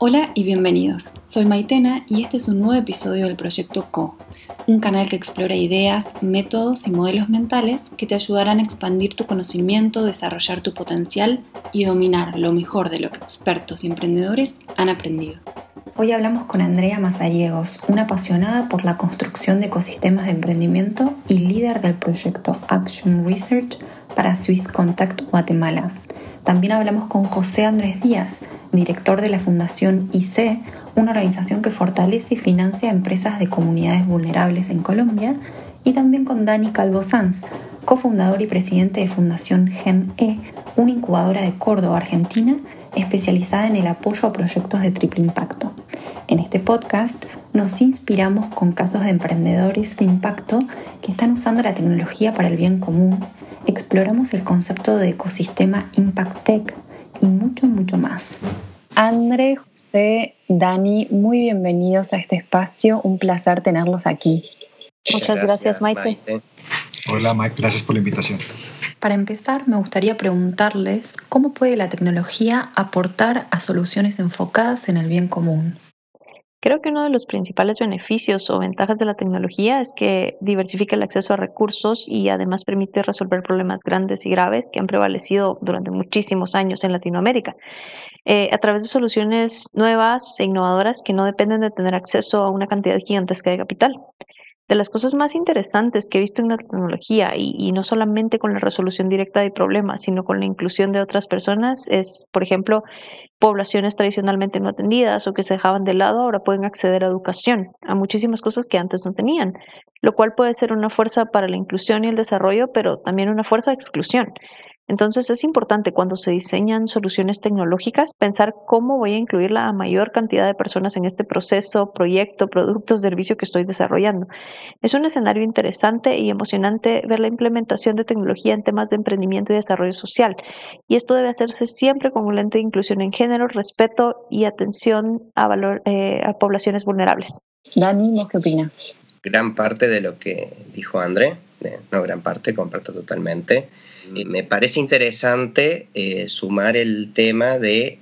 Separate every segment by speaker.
Speaker 1: Hola y bienvenidos. Soy Maitena y este es un nuevo episodio del proyecto Co, un canal que explora ideas, métodos y modelos mentales que te ayudarán a expandir tu conocimiento, desarrollar tu potencial y dominar lo mejor de lo que expertos y emprendedores han aprendido. Hoy hablamos con Andrea Mazariegos, una apasionada por la construcción de ecosistemas de emprendimiento y líder del proyecto Action Research para Swiss Contact Guatemala. También hablamos con José Andrés Díaz, director de la Fundación IC, una organización que fortalece y financia empresas de comunidades vulnerables en Colombia, y también con Dani Calvo Sanz, cofundador y presidente de Fundación GenE, una incubadora de Córdoba, Argentina, especializada en el apoyo a proyectos de triple impacto. En este podcast nos inspiramos con casos de emprendedores de impacto que están usando la tecnología para el bien común, exploramos el concepto de ecosistema Impact Tech y mucho, mucho más. André, José, Dani, muy bienvenidos a este espacio, un placer tenerlos aquí.
Speaker 2: Muchas gracias, Maite.
Speaker 3: Hola Mike, gracias por la invitación.
Speaker 1: Para empezar, me gustaría preguntarles cómo puede la tecnología aportar a soluciones enfocadas en el bien común.
Speaker 2: Creo que uno de los principales beneficios o ventajas de la tecnología es que diversifica el acceso a recursos y además permite resolver problemas grandes y graves que han prevalecido durante muchísimos años en Latinoamérica. Eh, a través de soluciones nuevas e innovadoras que no dependen de tener acceso a una cantidad gigantesca de capital de las cosas más interesantes que he visto en la tecnología y, no solamente con la resolución directa de problemas, sino con la inclusión de otras personas es, por ejemplo, poblaciones tradicionalmente no atendidas o que se dejaban de lado ahora pueden acceder a educación, a muchísimas cosas que antes no tenían, lo cual puede ser una fuerza para la inclusión y el desarrollo, pero también una fuerza de exclusión. Entonces es importante cuando se diseñan soluciones tecnológicas pensar cómo voy a incluir la mayor cantidad de personas en este proceso, proyecto, producto, servicio que estoy desarrollando. Es un escenario interesante y emocionante ver la implementación de tecnología en temas de emprendimiento y desarrollo social. Y esto debe hacerse siempre con un lente de inclusión en género, respeto y atención a, valor, eh, a poblaciones vulnerables.
Speaker 1: Dani, ¿qué opina?
Speaker 4: Gran parte de lo que dijo André, eh, no gran parte, comparto totalmente me parece interesante eh, sumar el tema de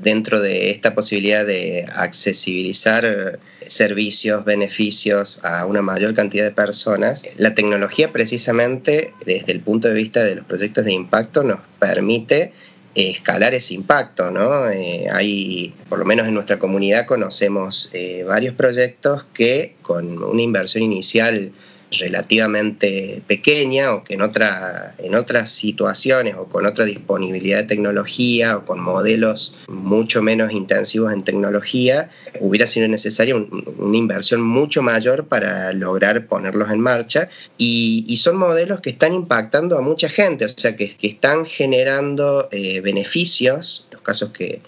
Speaker 4: dentro de esta posibilidad de accesibilizar servicios, beneficios a una mayor cantidad de personas, la tecnología precisamente desde el punto de vista de los proyectos de impacto nos permite escalar ese impacto, ¿no? Eh, hay, por lo menos en nuestra comunidad conocemos eh, varios proyectos que con una inversión inicial relativamente pequeña o que en, otra, en otras situaciones o con otra disponibilidad de tecnología o con modelos mucho menos intensivos en tecnología, hubiera sido necesaria una inversión mucho mayor para lograr ponerlos en marcha. Y, son modelos que están impactando a mucha gente, o sea, que, que están generando eh, beneficios, los casos que,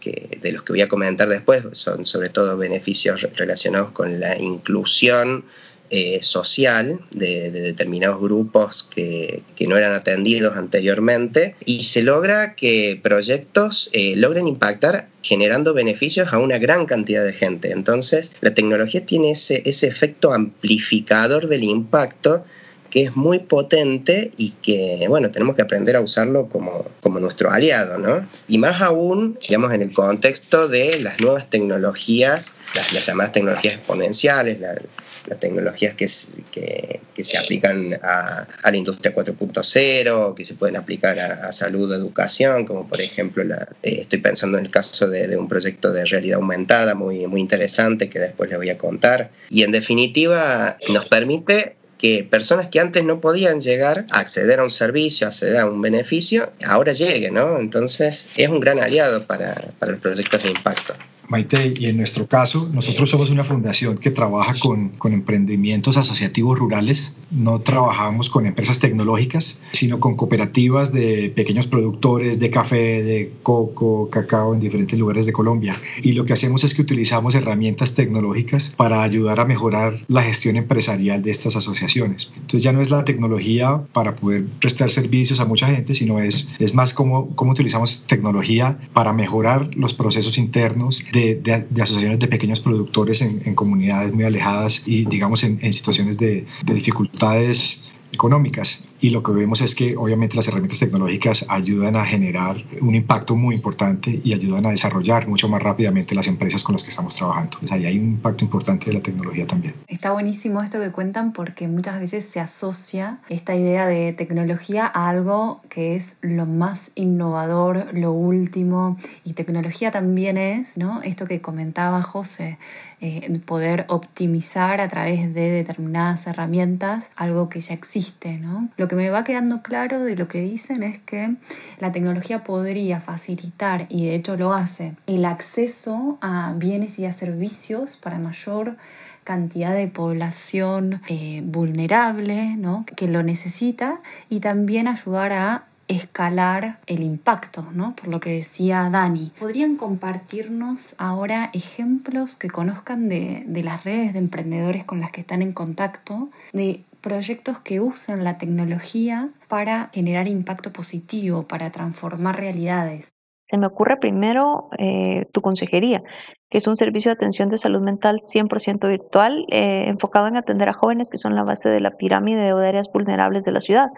Speaker 4: que, de los que voy a comentar después son sobre todo beneficios relacionados con la inclusión eh, social de, determinados grupos que, no eran atendidos anteriormente y se logra que proyectos eh, logren impactar generando beneficios a una gran cantidad de gente. Entonces, la tecnología tiene ese, efecto amplificador del impacto que es muy potente y que, bueno, tenemos que aprender a usarlo como, nuestro aliado, ¿no? Y más aún, digamos, en el contexto de las nuevas tecnologías, las, llamadas tecnologías exponenciales, la, las tecnologías que, que, se aplican a, la industria 4.0, que se pueden aplicar a, salud o educación, como por ejemplo, la, eh, estoy pensando en el caso de, un proyecto de realidad aumentada muy, muy interesante que después les voy a contar. Y en definitiva, nos permite que personas que antes no podían llegar a acceder a un servicio, a acceder a un beneficio, ahora lleguen, ¿no? Entonces es un gran aliado para, para los proyectos de impacto.
Speaker 3: Maite, y en nuestro caso, nosotros somos una fundación que trabaja con, con, emprendimientos asociativos rurales. No trabajamos con empresas tecnológicas, sino con cooperativas de pequeños productores de café, de coco, cacao en diferentes lugares de Colombia. Y lo que hacemos es que utilizamos herramientas tecnológicas para ayudar a mejorar la gestión empresarial de estas asociaciones. Entonces ya no es la tecnología para poder prestar servicios a mucha gente, sino es, es más cómo, cómo utilizamos tecnología para mejorar los procesos internos de de, asociaciones de pequeños productores en, comunidades muy alejadas y digamos en, situaciones de, dificultades económicas. y lo que vemos es que obviamente las herramientas tecnológicas ayudan a generar un impacto muy importante y ayudan a desarrollar mucho más rápidamente las empresas con las que estamos trabajando. Entonces ahí hay un impacto importante de la tecnología también.
Speaker 1: Está buenísimo esto que cuentan porque muchas veces se asocia esta idea de tecnología a algo que es lo más innovador, lo último y tecnología también es, ¿no? Esto que comentaba José, eh, poder optimizar a través de determinadas herramientas algo que ya existe. ¿No? Lo que me va quedando claro de lo que dicen es que la tecnología podría facilitar, y de hecho lo hace, el acceso a bienes y a servicios para mayor cantidad de población eh, vulnerable ¿no? que lo necesita y también ayudar a escalar el impacto, ¿no? Por lo que decía Dani. ¿Podrían compartirnos ahora ejemplos que conozcan de, de las redes de emprendedores con las que están en contacto, de proyectos que usan la tecnología para generar impacto positivo, para transformar realidades?
Speaker 2: Se me ocurre primero eh, tu consejería, que es un servicio de atención de salud mental 100% virtual, eh, enfocado en atender a jóvenes que son la base de la pirámide de áreas vulnerables de la ciudad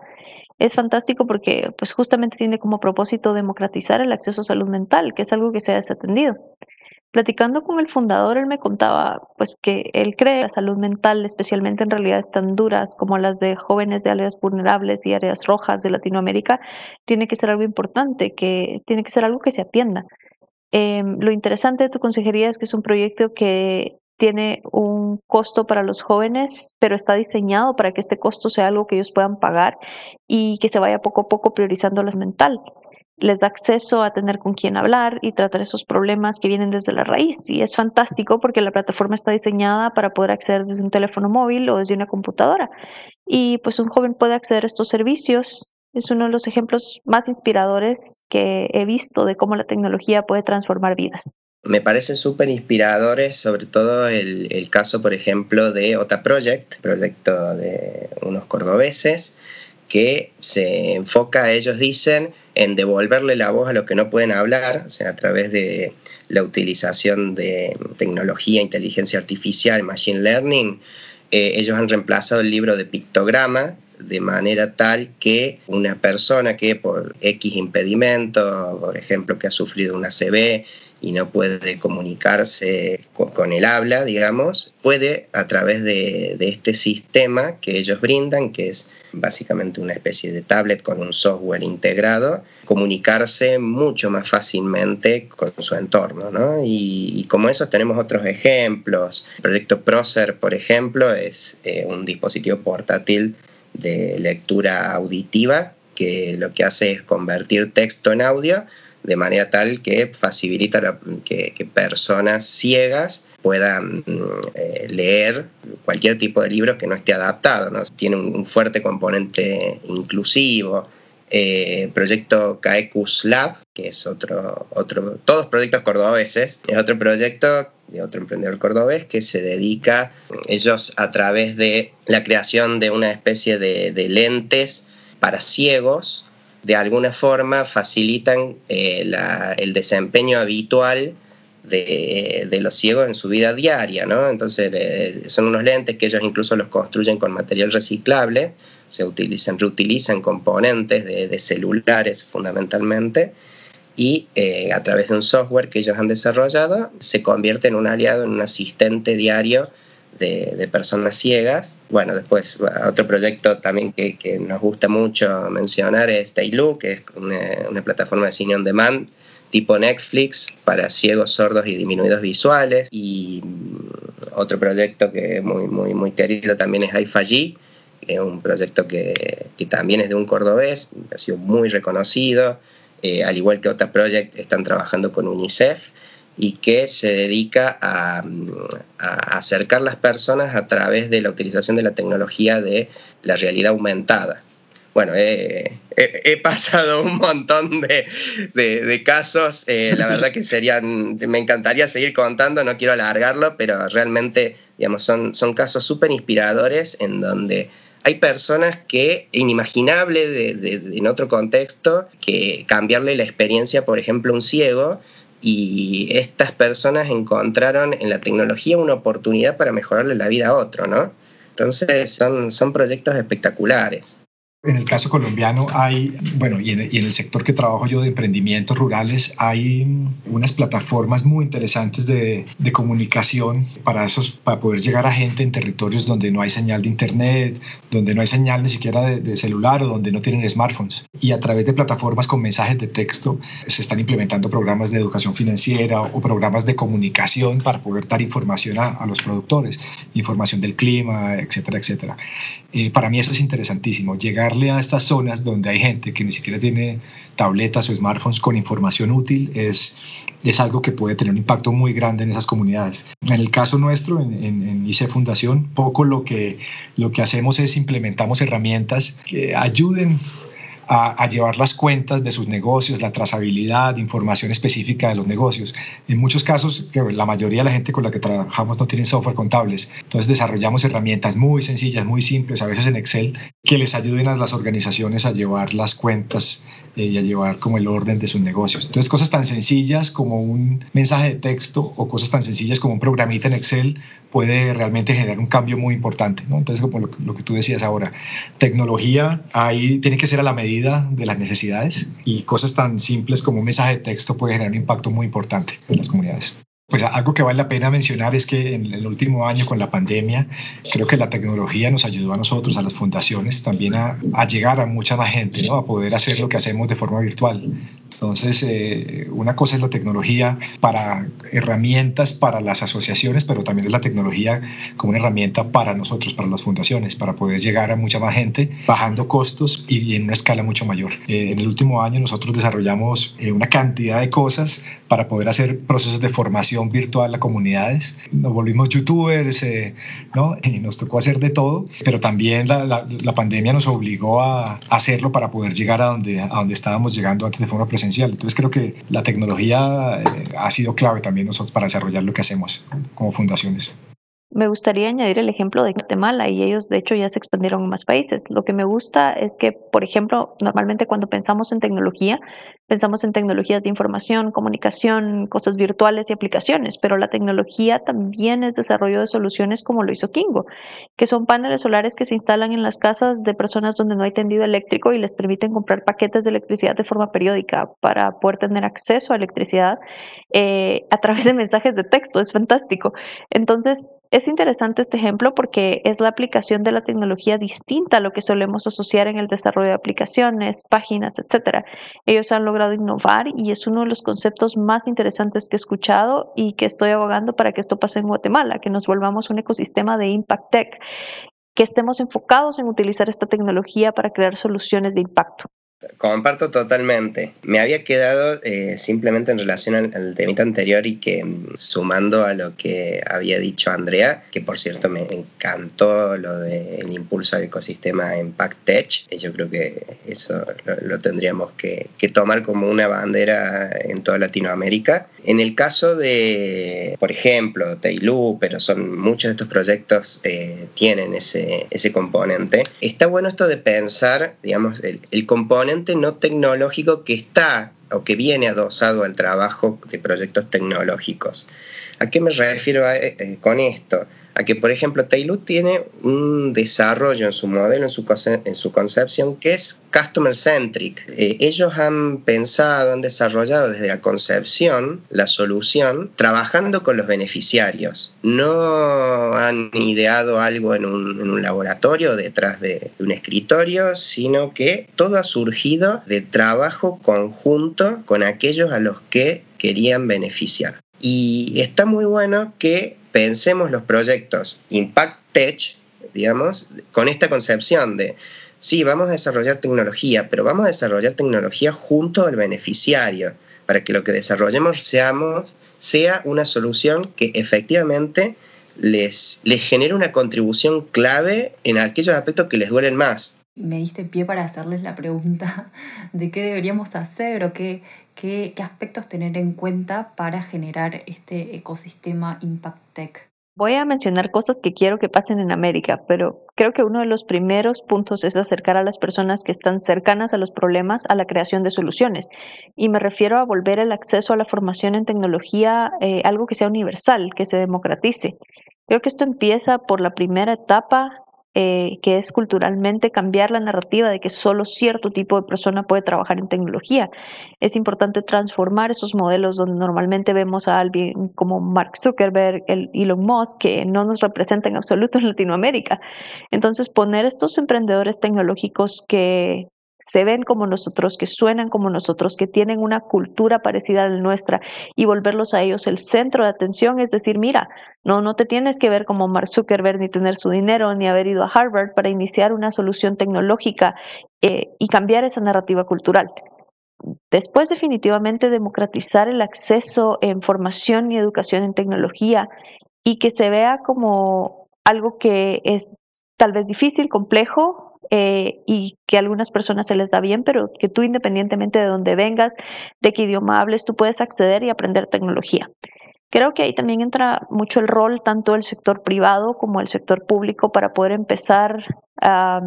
Speaker 2: es fantástico porque pues justamente tiene como propósito democratizar el acceso a salud mental, que es algo que se ha desatendido. Platicando con el fundador, él me contaba pues que él cree que la salud mental, especialmente en realidades tan duras como las de jóvenes de áreas vulnerables y áreas rojas de Latinoamérica, tiene que ser algo importante, que tiene que ser algo que se atienda. Em, lo interesante de tu consejería es que es un proyecto que tiene un costo para los jóvenes, pero está diseñado para que este costo sea algo que ellos puedan pagar y que se vaya poco a poco priorizando la mental. Les da acceso a tener con quién hablar y tratar esos problemas que vienen desde la raíz. Y es fantástico porque la plataforma está diseñada para poder acceder desde un teléfono móvil o desde una computadora. Y pues un joven puede acceder a estos servicios. Es uno de los ejemplos más inspiradores que he visto de cómo la tecnología puede transformar vidas.
Speaker 4: Me parecen súper inspiradores, sobre todo el, caso, por ejemplo, de OTA Project, proyecto de unos cordobeses, que se enfoca, ellos dicen, en devolverle la voz a los que no pueden hablar, o sea, a través de la utilización de tecnología, inteligencia artificial, machine learning. Eh, ellos han reemplazado el libro de pictograma de manera tal que una persona que por X impedimento, por ejemplo, que ha sufrido una CB y no puede comunicarse con, el habla, digamos, puede a través de, este sistema que ellos brindan, que es básicamente una especie de tablet con un software integrado, comunicarse mucho más fácilmente con su entorno. ¿no? Y, como esos tenemos otros ejemplos. El proyecto Procer, por ejemplo, es eh, un dispositivo portátil de lectura auditiva que lo que hace es convertir texto en audio de manera tal que facilita que, personas ciegas puedan mm, eh, leer cualquier tipo de libro que no esté adaptado. Tiene un, fuerte componente inclusivo. Eh, proyecto Caecus Lab, que es otro, otro, todos proyectos cordobeses, es otro proyecto de otro emprendedor cordobés que se dedica, ellos a través de la creación de una especie de lentes para ciegos, de alguna forma facilitan eh, el desempeño habitual de, los ciegos en su vida diaria, ¿no? Entonces son unos lentes que ellos incluso los construyen con material reciclable, se utilizan, reutilizan componentes de, celulares fundamentalmente y eh, a través de un software que ellos han desarrollado se convierte en un aliado, en un asistente diario de, personas ciegas. Bueno, después otro proyecto también que, nos gusta mucho mencionar es Tailu, que es una, plataforma de cine on demand tipo Netflix para ciegos, sordos y disminuidos visuales. Y mm, otro proyecto que es muy, muy, muy querido también es iFaji, que es un proyecto que, también es de un cordobés, ha sido muy reconocido. Eh, al igual que otro Project, están trabajando con UNICEF y que se dedica a, acercar las personas a través de la utilización de la tecnología de la realidad aumentada. Bueno, he, pasado un montón de, casos, eh, la verdad que serían, me encantaría seguir contando, no quiero alargarlo, pero realmente digamos, son, son casos súper inspiradores en donde hay personas que, inimaginable en otro contexto, que cambiarle la experiencia, por ejemplo, a un ciego, y estas personas encontraron en la tecnología una oportunidad para mejorarle la vida a otro, ¿no? Entonces son, son proyectos espectaculares.
Speaker 3: En el caso colombiano hay, bueno, y en, el sector que trabajo yo de emprendimientos rurales, hay unas plataformas muy interesantes de, comunicación para, esos, para poder llegar a gente en territorios donde no hay señal de internet, donde no hay señal ni siquiera de, de celular o donde no tienen smartphones. Y a través de plataformas con mensajes de texto se están implementando programas de educación financiera o programas de comunicación para poder dar información a, los productores, información del clima, etcétera, etcétera. Eh, para mí eso es interesantísimo, llegar a estas zonas donde hay gente que ni siquiera tiene tabletas o smartphones con información útil es, es algo que puede tener un impacto muy grande en esas comunidades. En el caso nuestro, en, en, ICE Fundación, poco lo que, lo que hacemos es implementamos herramientas que ayuden a, llevar las cuentas de sus negocios, la trazabilidad, información específica de los negocios. En muchos casos, la mayoría de la gente con la que trabajamos no tiene software contables, entonces desarrollamos herramientas muy sencillas, muy simples, a veces en Excel, que les ayuden a las organizaciones a llevar las cuentas eh, y a llevar como el orden de sus negocios. Entonces cosas tan sencillas como un mensaje de texto o cosas tan sencillas como un programita en Excel puede realmente generar un cambio muy importante. ¿no? Entonces como lo, lo que tú decías ahora, tecnología ahí tiene que ser a la medida de las necesidades y cosas tan simples como un mensaje de texto puede generar un impacto muy importante en las comunidades. Pues algo que vale la pena mencionar es que en el último año con la pandemia, creo que la tecnología nos ayudó a nosotros, a las fundaciones, también a, llegar a mucha más gente, ¿no? a poder hacer lo que hacemos de forma virtual. Entonces, eh, una cosa es la tecnología para herramientas para las asociaciones, pero también es la tecnología como una herramienta para nosotros, para las fundaciones, para poder llegar a mucha más gente, bajando costos y, en una escala mucho mayor. Eh, en el último año nosotros desarrollamos eh, una cantidad de cosas para poder hacer procesos de formación virtual a comunidades. Nos volvimos youtubers, eh, ¿no? Y nos tocó hacer de todo, pero también la, la, pandemia nos obligó a hacerlo para poder llegar a donde, a donde estábamos llegando antes de forma presencial. Entonces creo que la tecnología eh, ha sido clave también nosotros para desarrollar lo que hacemos como fundaciones.
Speaker 2: Me gustaría añadir el ejemplo de Guatemala y ellos de hecho ya se expandieron a más países. Lo que me gusta es que, por ejemplo, normalmente cuando pensamos en tecnología, pensamos en tecnologías de información, comunicación, cosas virtuales y aplicaciones, pero la tecnología también es desarrollo de soluciones como lo hizo Kingo, que son paneles solares que se instalan en las casas de personas donde no hay tendido eléctrico y les permiten comprar paquetes de electricidad de forma periódica para poder tener acceso a electricidad eh, a través de mensajes de texto. Es fantástico. Entonces, es interesante este ejemplo porque es la aplicación de la tecnología distinta a lo que solemos asociar en el desarrollo de aplicaciones, páginas, etc. Ellos han innovar y es uno de los conceptos más interesantes que he escuchado y que estoy abogando para que esto pase en Guatemala, que nos volvamos un ecosistema de Impact Tech, que estemos enfocados en utilizar esta tecnología para crear soluciones de impacto.
Speaker 4: Comparto totalmente. Me había quedado eh, simplemente en relación al, al, temita anterior y que mm, sumando a lo que había dicho Andrea, que por cierto me encantó lo del impulso al ecosistema Impact Tech, y yo creo que eso lo, tendríamos que, tomar como una bandera en toda Latinoamérica. En el caso de, por ejemplo, Tailú, pero son muchos de estos proyectos eh, tienen ese, ese componente, está bueno esto de pensar, digamos, el, el componente no tecnológico que está o que viene adosado al trabajo de proyectos tecnológicos. ¿A qué me refiero eh, con esto? A que, por ejemplo, Taylor tiene un desarrollo en su modelo, en su, en su concepción, que es customer centric. Eh, ellos han pensado, han desarrollado desde la concepción la solución trabajando con los beneficiarios. No han ideado algo en un, en un laboratorio detrás de un escritorio, sino que todo ha surgido de trabajo conjunto con aquellos a los que querían beneficiar. Y está muy bueno que pensemos los proyectos Impact Tech, digamos, con esta concepción de, sí, vamos a desarrollar tecnología, pero vamos a desarrollar tecnología junto al beneficiario, para que lo que desarrollemos seamos, sea una solución que efectivamente les, les genere una contribución clave en aquellos aspectos que les duelen más.
Speaker 1: Me diste pie para hacerles la pregunta de qué deberíamos hacer o qué, qué, aspectos tener en cuenta para generar este ecosistema Impact Tech.
Speaker 2: Voy a mencionar cosas que quiero que pasen en América, pero creo que uno de los primeros puntos es acercar a las personas que están cercanas a los problemas a la creación de soluciones. Y me refiero a volver el acceso a la formación en tecnología eh, algo que sea universal, que se democratice. Creo que esto empieza por la primera etapa eh, que es culturalmente cambiar la narrativa de que solo cierto tipo de persona puede trabajar en tecnología. Es importante transformar esos modelos donde normalmente vemos a alguien como Mark Zuckerberg, el Elon Musk, que no nos representa en absoluto en Latinoamérica. Entonces, poner estos emprendedores tecnológicos que se ven como nosotros, que suenan como nosotros, que tienen una cultura parecida a la nuestra y volverlos a ellos el centro de atención, es decir, mira, no, no te tienes que ver como Mark Zuckerberg ni tener su dinero ni haber ido a Harvard para iniciar una solución tecnológica eh, y cambiar esa narrativa cultural. Después, definitivamente, democratizar el acceso en formación y educación en tecnología y que se vea como algo que es tal vez difícil, complejo, eh, y que a algunas personas se les da bien, pero que tú independientemente de dónde vengas, de qué idioma hables, tú puedes acceder y aprender tecnología. Creo que ahí también entra mucho el rol tanto del sector privado como del sector público para poder empezar a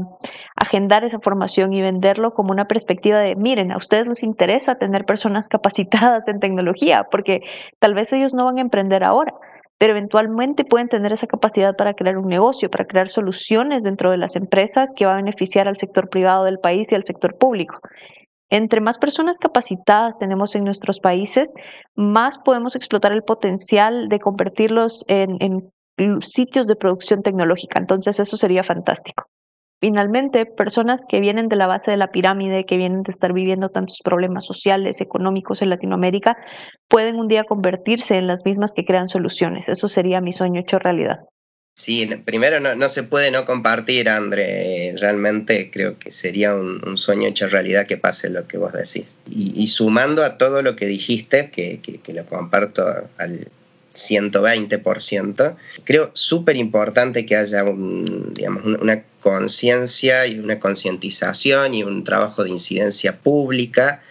Speaker 2: agendar esa formación y venderlo como una perspectiva de, miren, a ustedes les interesa tener personas capacitadas en tecnología, porque tal vez ellos no van a emprender ahora, pero eventualmente pueden tener esa capacidad para crear un negocio, para crear soluciones dentro de las empresas que va a beneficiar al sector privado del país y al sector público. Entre más personas capacitadas tenemos en nuestros países, más podemos explotar el potencial de convertirlos en, sitios de producción tecnológica. Entonces eso sería fantástico. Finalmente, personas que vienen de la base de la pirámide, que vienen de estar viviendo tantos problemas sociales, económicos en Latinoamérica, pueden un día convertirse en las mismas que crean soluciones. Eso sería mi sueño hecho realidad.
Speaker 4: Sí, primero no, se puede no compartir, André. Realmente creo que sería un, sueño hecho realidad que pase lo que vos decís. Y, sumando a todo lo que dijiste, que, que lo comparto al, 120%. Creo súper importante que haya una conciencia y una concientización y un trabajo de incidencia pública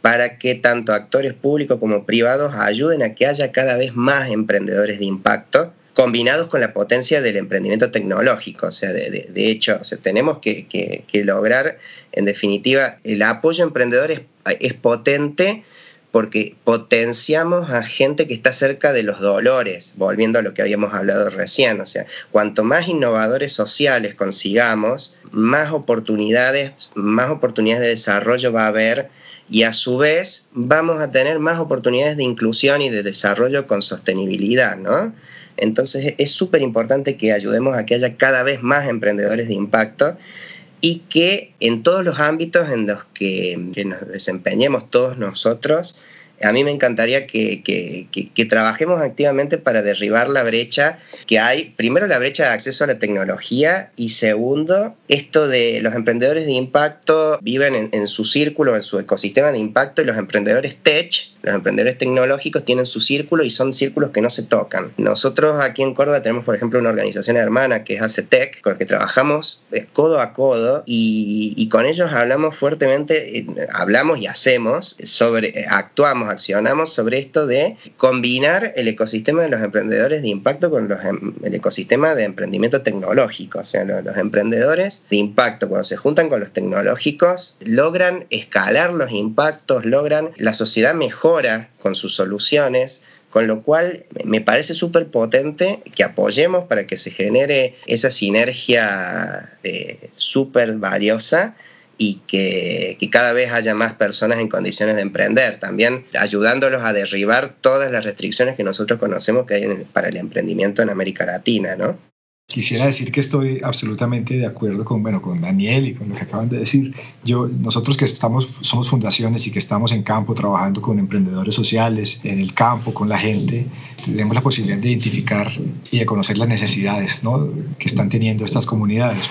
Speaker 4: para que tanto actores públicos como privados ayuden a que haya cada vez más emprendedores de impacto combinados con la potencia del emprendimiento tecnológico. O sea, de, hecho, tenemos que, lograr, en definitiva, el apoyo a emprendedores es potente porque potenciamos a gente que está cerca de los dolores, volviendo a lo que habíamos hablado recién. O sea, cuanto más innovadores sociales consigamos, más oportunidades, más oportunidades de desarrollo va a haber y a su vez vamos a tener más oportunidades de inclusión y de desarrollo con sostenibilidad, ¿no? Entonces es súper importante que ayudemos a que haya cada vez más emprendedores de impacto y que en todos los ámbitos en los que, nos desempeñemos todos nosotros, a mí me encantaría que, trabajemos activamente para derribar la brecha que hay. Primero, la brecha de acceso a la tecnología y segundo, esto de los emprendedores de impacto viven en, su círculo, en su ecosistema de impacto y los emprendedores tech los emprendedores tecnológicos tienen su círculo y son círculos que no se tocan. Nosotros aquí en Córdoba tenemos, por ejemplo, una organización hermana que es ACETEC, con la que trabajamos codo a codo y, con ellos hablamos fuertemente, eh, hablamos y hacemos sobre, actuamos, accionamos sobre esto de combinar el ecosistema de los emprendedores de impacto con em, el ecosistema de emprendimiento tecnológico. O sea, los emprendedores de impacto, cuando se juntan con los tecnológicos, logran escalar los impactos, logran la sociedad mejor con sus soluciones, con lo cual me parece súper potente que apoyemos para que se genere esa sinergia eh, súper valiosa y que, que, cada vez haya más personas en condiciones de emprender, también ayudándolos a derribar todas las restricciones que nosotros conocemos que hay para el emprendimiento en América Latina, ¿no?
Speaker 3: Quisiera decir que estoy absolutamente de acuerdo con, bueno, con Daniel y con lo que acaban de decir. Yo, nosotros que estamos, somos fundaciones y que estamos en campo trabajando con emprendedores sociales, en el campo, con la gente, tenemos la posibilidad de identificar y de conocer las necesidades ¿no? que están teniendo estas comunidades.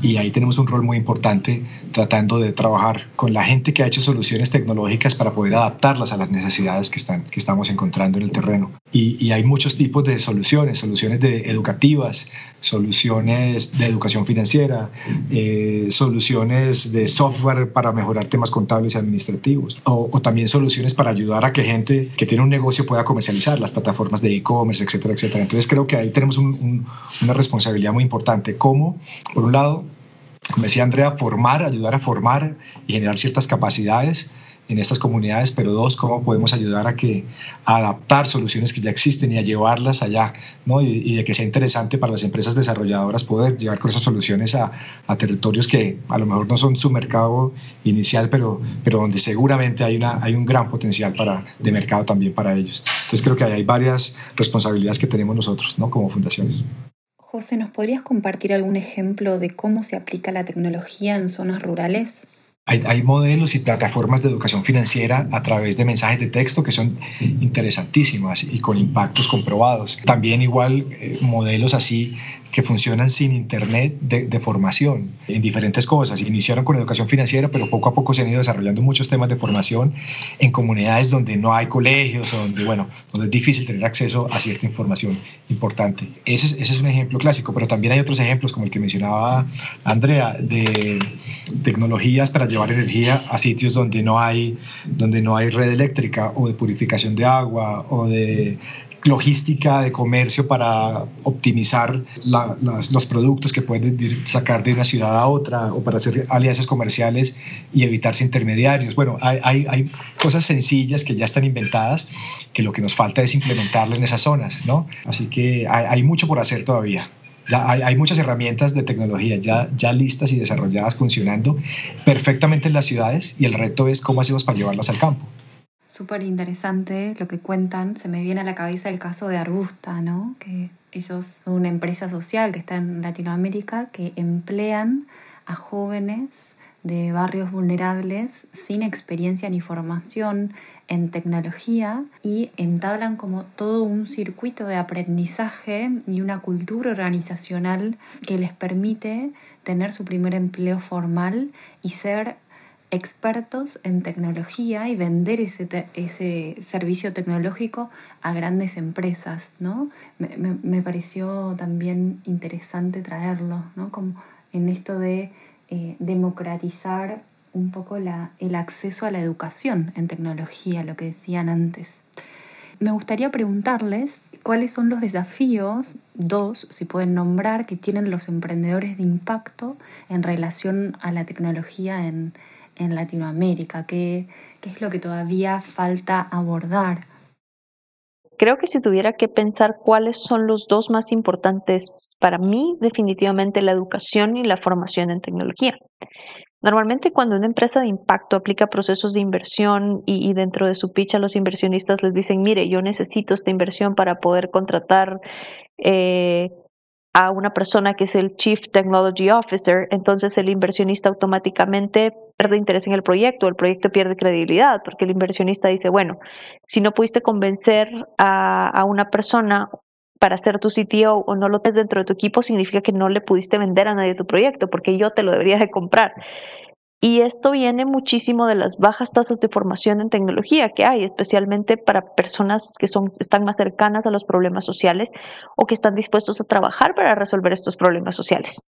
Speaker 3: Y ahí tenemos un rol muy importante tratando de trabajar con la gente que ha hecho soluciones tecnológicas para poder adaptarlas a las necesidades que, están, que estamos encontrando en el terreno. Y, y hay muchos tipos de soluciones, soluciones de educativas, soluciones de educación financiera, eh, soluciones de software para mejorar temas contables y administrativos, o, también soluciones para ayudar a que gente que tiene un negocio pueda comercializar las plataformas de e-commerce, etcétera, etcétera. Entonces creo que ahí tenemos una responsabilidad muy importante. ¿Cómo? Por un lado, como decía Andrea, formar, ayudar a formar y generar ciertas capacidades en estas comunidades, pero dos, cómo podemos ayudar a que adaptar soluciones que ya existen y a llevarlas allá, ¿no? Y, de que sea interesante para las empresas desarrolladoras poder llevar con esas soluciones a, territorios que a lo mejor no son su mercado inicial, pero, pero donde seguramente hay, una, hay un gran potencial para, de mercado también para ellos. Entonces creo que hay varias responsabilidades que tenemos nosotros, ¿no? Como fundaciones.
Speaker 1: José, ¿nos podrías compartir algún ejemplo de cómo se aplica la tecnología en zonas rurales?
Speaker 3: Hay, modelos y plataformas de educación financiera a través de mensajes de texto que son interesantísimas y con impactos comprobados. También igual eh, modelos así que funcionan sin internet de, formación en diferentes cosas. Iniciaron con educación financiera, pero poco a poco se han ido desarrollando muchos temas de formación en comunidades donde no hay colegios, donde, bueno, donde es difícil tener acceso a cierta información importante. Ese es, ese es un ejemplo clásico, pero también hay otros ejemplos, como el que mencionaba Andrea, de tecnologías para llevar energía a sitios donde no hay, donde no hay red eléctrica o de purificación de agua o de logística de comercio para optimizar los productos que pueden sacar de una ciudad a otra o para hacer alianzas comerciales y evitarse intermediarios. Bueno, hay, cosas sencillas que ya están inventadas que lo que nos falta es implementarlo en esas zonas, ¿no? Así que hay, mucho por hacer todavía. Hay, muchas herramientas de tecnología ya listas y desarrolladas funcionando perfectamente en las ciudades y el reto es cómo hacemos para llevarlas al campo.
Speaker 1: Súper interesante lo que cuentan. Se me viene a la cabeza el caso de Arbusta, ¿no? Que ellos son una empresa social que está en Latinoamérica que emplean a jóvenes de barrios vulnerables sin experiencia ni formación en tecnología y entablan como todo un circuito de aprendizaje y una cultura organizacional que les permite tener su primer empleo formal y ser expertos en tecnología y vender ese, ese servicio tecnológico a grandes empresas, ¿no? Me, pareció también interesante traerlo, ¿no? Como en esto de eh, democratizar un poco la, el acceso a la educación en tecnología, lo que decían antes. Me gustaría preguntarles cuáles son los desafíos, dos, si pueden nombrar, que tienen los emprendedores de impacto en relación a la tecnología en, en Latinoamérica? ¿Qué, ¿Qué es lo que todavía falta abordar?
Speaker 2: Creo que si tuviera que pensar cuáles son los dos más importantes para mí, definitivamente la educación y la formación en tecnología. Normalmente cuando una empresa de impacto aplica procesos de inversión y, dentro de su pitch a los inversionistas les dicen, mire, yo necesito esta inversión para poder contratar eh, a una persona que es el Chief Technology Officer, entonces el inversionista automáticamente pierde interés en el proyecto, el proyecto pierde credibilidad, porque el inversionista dice, bueno, si no pudiste convencer a, a una persona para ser tu CTO o no lo tienes dentro de tu equipo, significa que no le pudiste vender a nadie tu proyecto, porque yo te lo debería de comprar. Y esto viene muchísimo de las bajas tasas de formación en tecnología que hay, especialmente para personas que son, están más cercanas a los problemas sociales o que están dispuestos a trabajar para resolver estos problemas sociales.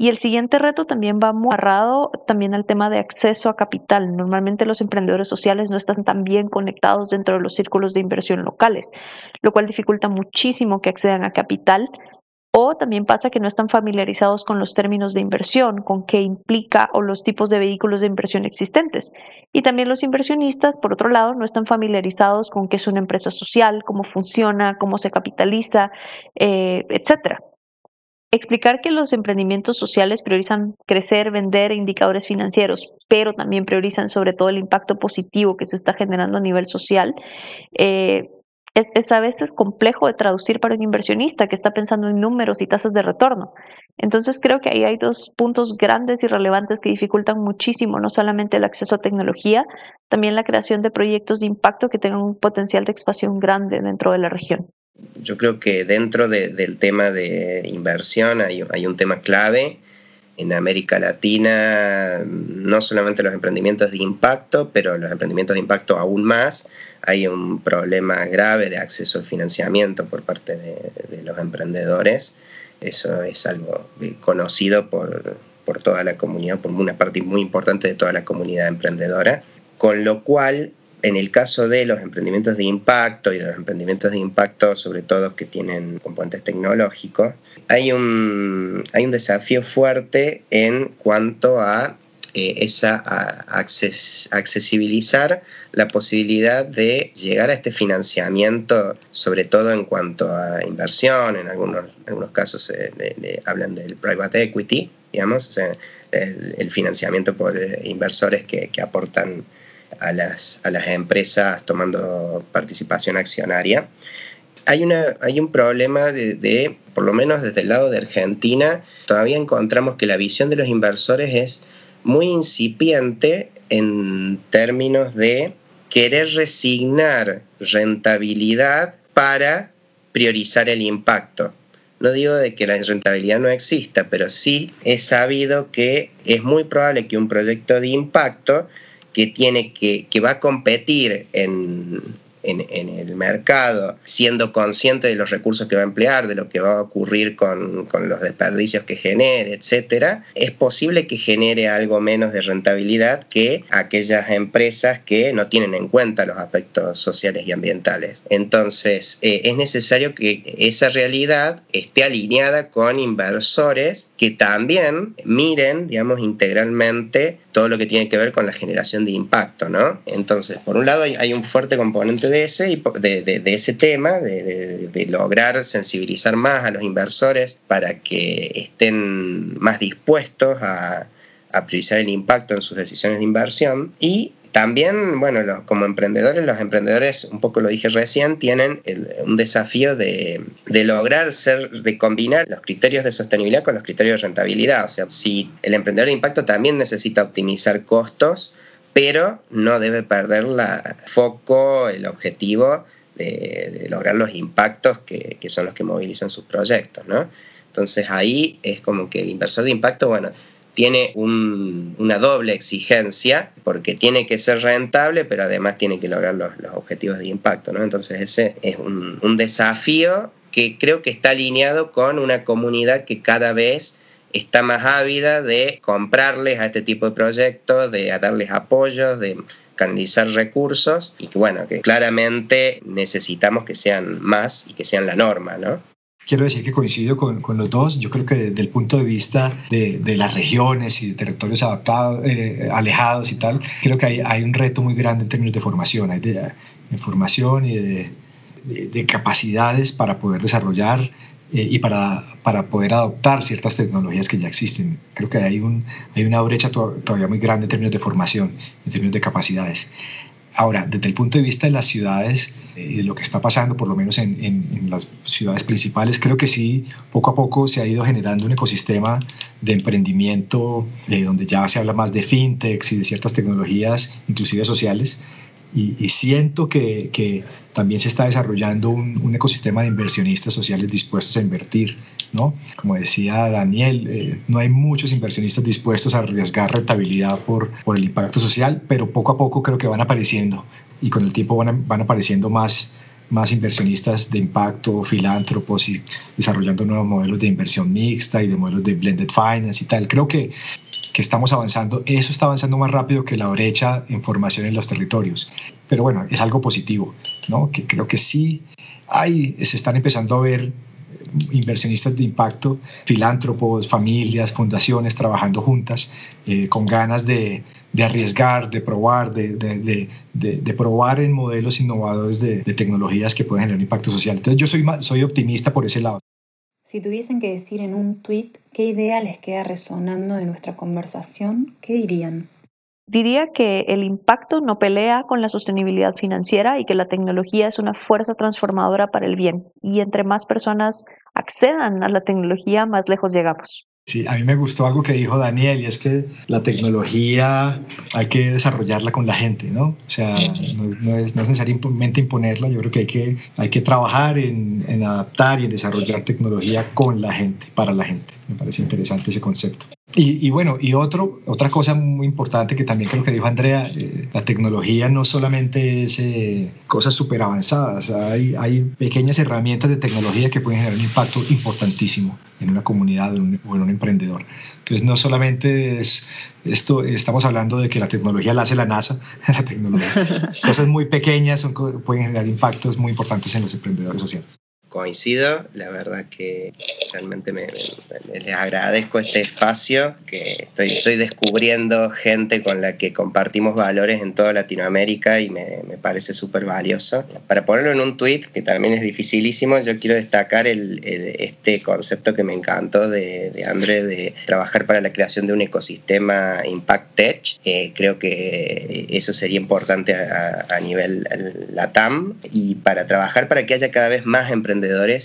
Speaker 2: Y el siguiente reto también va muy agarrado también al tema de acceso a capital. Normalmente los emprendedores sociales no están tan bien conectados dentro de los círculos de inversión locales, lo cual dificulta muchísimo que accedan a capital o también pasa que no están familiarizados con los términos de inversión, con qué implica o los tipos de vehículos de inversión existentes. Y también los inversionistas, por otro lado, no están familiarizados con qué es una empresa social, cómo funciona, cómo se capitaliza, eh, etc. Explicar que los emprendimientos sociales priorizan crecer, vender indicadores financieros, pero también priorizan sobre todo el impacto positivo que se está generando a nivel social, eh, es, a veces complejo de traducir para un inversionista que está pensando en números y tasas de retorno. Entonces creo que ahí hay dos puntos grandes y relevantes que dificultan muchísimo, no solamente el acceso a tecnología, también la creación de proyectos de impacto que tengan un potencial de expansión grande dentro de la región.
Speaker 4: Yo creo que dentro del tema de inversión hay, un tema clave en América Latina, no solamente los emprendimientos de impacto, pero los emprendimientos de impacto aún más, hay un problema grave de acceso al financiamiento por parte de, los emprendedores. Eso es algo conocido por, por toda la comunidad, por una parte muy importante de toda la comunidad emprendedora. Con lo cual, en el caso de los emprendimientos de impacto y de los emprendimientos de impacto, sobre todo que tienen componentes tecnológicos, hay un, hay un desafío fuerte en cuanto a eh, es a, accesibilizar la posibilidad de llegar a este financiamiento, sobre todo en cuanto a inversión, en algunos, algunos casos hablan del private equity, digamos, el, financiamiento por eh, inversores que, aportan a las, a las empresas tomando participación accionaria hay, una, hay un problema de, por lo menos desde el lado de Argentina, todavía encontramos que la visión de los inversores es muy incipiente en términos de querer resignar rentabilidad para priorizar el impacto. No digo de que la rentabilidad no exista, pero sí he sabido que es muy probable que un proyecto de impacto que tiene que, que va a competir en, en, el mercado, siendo consciente de los recursos que va a emplear, de lo que va a ocurrir con, con los desperdicios que genere, etcétera, es posible que genere algo menos de rentabilidad que aquellas empresas que no tienen en cuenta los aspectos sociales y ambientales. Entonces, eh, es necesario que esa realidad esté alineada con inversores que también miren, digamos, integralmente todo lo que tiene que ver con la generación de impacto, ¿no? Entonces, por un lado hay, un fuerte componente de ese, de, tema, de, lograr sensibilizar más a los inversores para que estén más dispuestos a, a priorizar el impacto en sus decisiones de inversión y también, bueno, como emprendedores, los emprendedores, un poco lo dije recién, tienen un desafío de, lograr ser, de combinar los criterios de sostenibilidad con los criterios de rentabilidad. O sea, si el emprendedor de impacto también necesita optimizar costos, pero no debe perder el foco, el objetivo de, lograr los impactos que, son los que movilizan sus proyectos, ¿no? Entonces ahí es como que el inversor de impacto, bueno, tiene una doble exigencia porque tiene que ser rentable, pero además tiene que lograr los, objetivos de impacto. ¿no? Entonces ese es un, desafío que creo que está alineado con una comunidad que cada vez está más ávida de comprarles a este tipo de proyectos, de darles apoyos, de canalizar recursos y que bueno, que claramente necesitamos que sean más y que sean la norma, ¿no?
Speaker 3: quiero decir que coincido con, los dos. Yo creo que desde el punto de vista de, las regiones y de territorios adaptados, eh, alejados y tal, creo que hay, un reto muy grande en términos de formación, hay de, formación y de, capacidades para poder desarrollar eh, y para, para, poder adoptar ciertas tecnologías que ya existen. Creo que hay, un, hay una brecha todavía muy grande en términos de formación, en términos de capacidades. Ahora, desde el punto de vista de las ciudades, eh, lo que está pasando, por lo menos en, las ciudades principales, creo que sí, poco a poco se ha ido generando un ecosistema de emprendimiento eh, donde ya se habla más de fintechs y de ciertas tecnologías, inclusive sociales, y, siento que, que, también se está desarrollando un, un, ecosistema de inversionistas sociales dispuestos a invertir, ¿no? Como decía Daniel, eh, no hay muchos inversionistas dispuestos a arriesgar rentabilidad por, por el impacto social, pero poco a poco creo que van apareciendo y con el tiempo van, van apareciendo más, más inversionistas de impacto, filántropos y desarrollando nuevos modelos de inversión mixta y de modelos de blended finance y tal. Creo que que estamos avanzando, eso está avanzando más rápido que la brecha en formación en los territorios. Pero bueno, es algo positivo, ¿no? Que creo que sí hay, se están empezando a ver inversionistas de impacto, filántropos, familias, fundaciones trabajando juntas eh, con ganas de, de, arriesgar, de probar, de, de, de, probar en modelos innovadores de, tecnologías que pueden generar impacto social. Entonces yo soy, soy optimista por ese lado.
Speaker 1: Si tuviesen que decir en un tweet qué idea les queda resonando de nuestra conversación, ¿qué dirían?
Speaker 2: Diría que el impacto no pelea con la sostenibilidad financiera y que la tecnología es una fuerza transformadora para el bien. Y entre más personas accedan a la tecnología, más lejos llegamos.
Speaker 3: Sí, a mí me gustó algo que dijo Daniel y es que la tecnología hay que desarrollarla con la gente, ¿no? O sea, no es, necesariamente imponerla, yo creo que hay que, hay que trabajar en, en adaptar y en desarrollar tecnología con la gente, para la gente. Me parece interesante ese concepto. Y, bueno, y otro, otra cosa muy importante que también creo que dijo Andrea, eh, la tecnología no solamente es eh, cosas súper avanzadas, hay, hay pequeñas herramientas de tecnología que pueden generar un impacto importantísimo en una comunidad o en un emprendedor. Entonces no solamente es esto, estamos hablando de que la tecnología la hace la NASA, la tecnología, cosas muy pequeñas son, pueden generar impactos muy importantes en los emprendedores sociales.
Speaker 4: Coincido, la verdad que realmente me, les agradezco este espacio, que estoy, estoy descubriendo gente con la que compartimos valores en toda Latinoamérica y me, me parece súper valioso. Para ponerlo en un tweet, que también es dificilísimo, yo quiero destacar el, este concepto que me encantó de, de André de trabajar para la creación de un ecosistema Impact Tech. Eh, creo que eso sería importante a, a nivel LATAM y para trabajar para que haya cada vez más emprendedores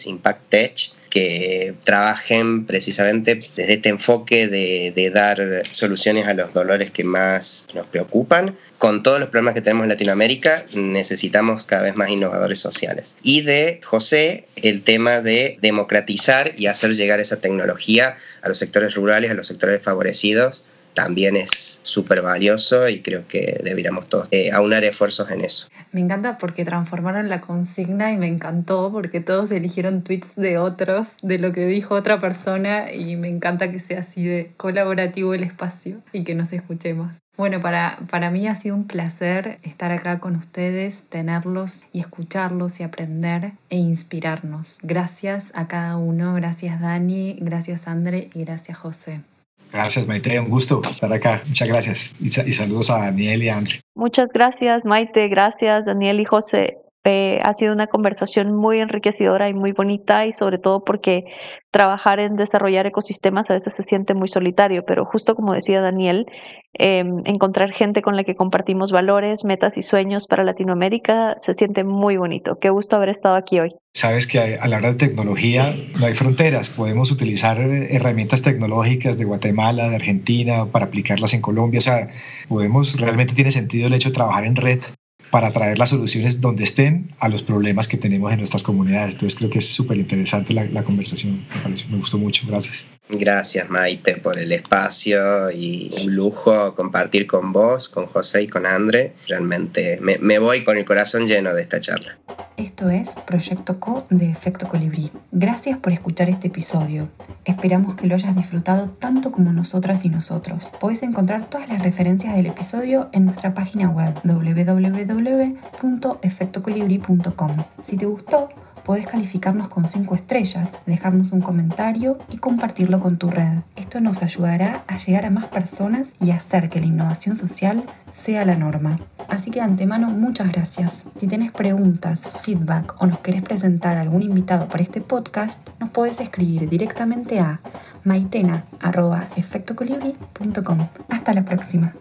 Speaker 4: Impact Tech que trabajen precisamente desde este enfoque de, dar soluciones a los dolores que más nos preocupan. Con todos los problemas que tenemos en Latinoamérica, necesitamos cada vez más innovadores sociales. Y de José, el tema de democratizar y hacer llegar esa tecnología a los sectores rurales, a los sectores favorecidos, también es súper valioso y creo que deberíamos todos eh, aunar esfuerzos en eso.
Speaker 1: Me encanta porque transformaron la consigna y me encantó porque todos eligieron tweets de otros, de lo que dijo otra persona y me encanta que sea así de colaborativo el espacio y que nos escuchemos. Bueno, para, para mí ha sido un placer estar acá con ustedes, tenerlos y escucharlos y aprender e inspirarnos. Gracias a cada uno, gracias Dani, gracias André y gracias José.
Speaker 3: Gracias, Maite. Un gusto estar acá. Muchas gracias. Y, saludos a Daniel y a André.
Speaker 2: Muchas gracias, Maite. Gracias, Daniel y José. Eh, ha sido una conversación muy enriquecedora y muy bonita y sobre todo porque trabajar en desarrollar ecosistemas a veces se siente muy solitario, pero justo como decía Daniel, em, encontrar gente con la que compartimos valores, metas y sueños para Latinoamérica se siente muy bonito. Qué gusto haber estado aquí hoy.
Speaker 3: Sabes que a la hora de tecnología no hay fronteras, podemos utilizar herramientas tecnológicas de Guatemala, de Argentina, para aplicarlas en Colombia, o sea, podemos, realmente tiene sentido el hecho de trabajar en red para traer las soluciones donde estén a los problemas que tenemos en nuestras comunidades. Entonces creo que es súper interesante la, la, conversación, me, me gustó mucho, gracias.
Speaker 4: Gracias Maite por el espacio y un lujo compartir con vos, con José y con André. Realmente me, me voy con el corazón lleno de esta charla.
Speaker 1: Esto es Proyecto Co de Efecto Colibrí. Gracias por escuchar este episodio. Esperamos que lo hayas disfrutado tanto como nosotras y nosotros. Podés encontrar todas las referencias del episodio en nuestra página web www.efectocolibri.com. Si te gustó, Podés calificarnos con 5 estrellas, dejarnos un comentario y compartirlo con tu red. Esto nos ayudará a llegar a más personas y hacer que la innovación social sea la norma. Así que de antemano muchas gracias. Si tienes preguntas, feedback o nos querés presentar a algún invitado para este podcast, nos podés escribir directamente a maitena.efectocolibri.com. Hasta la próxima.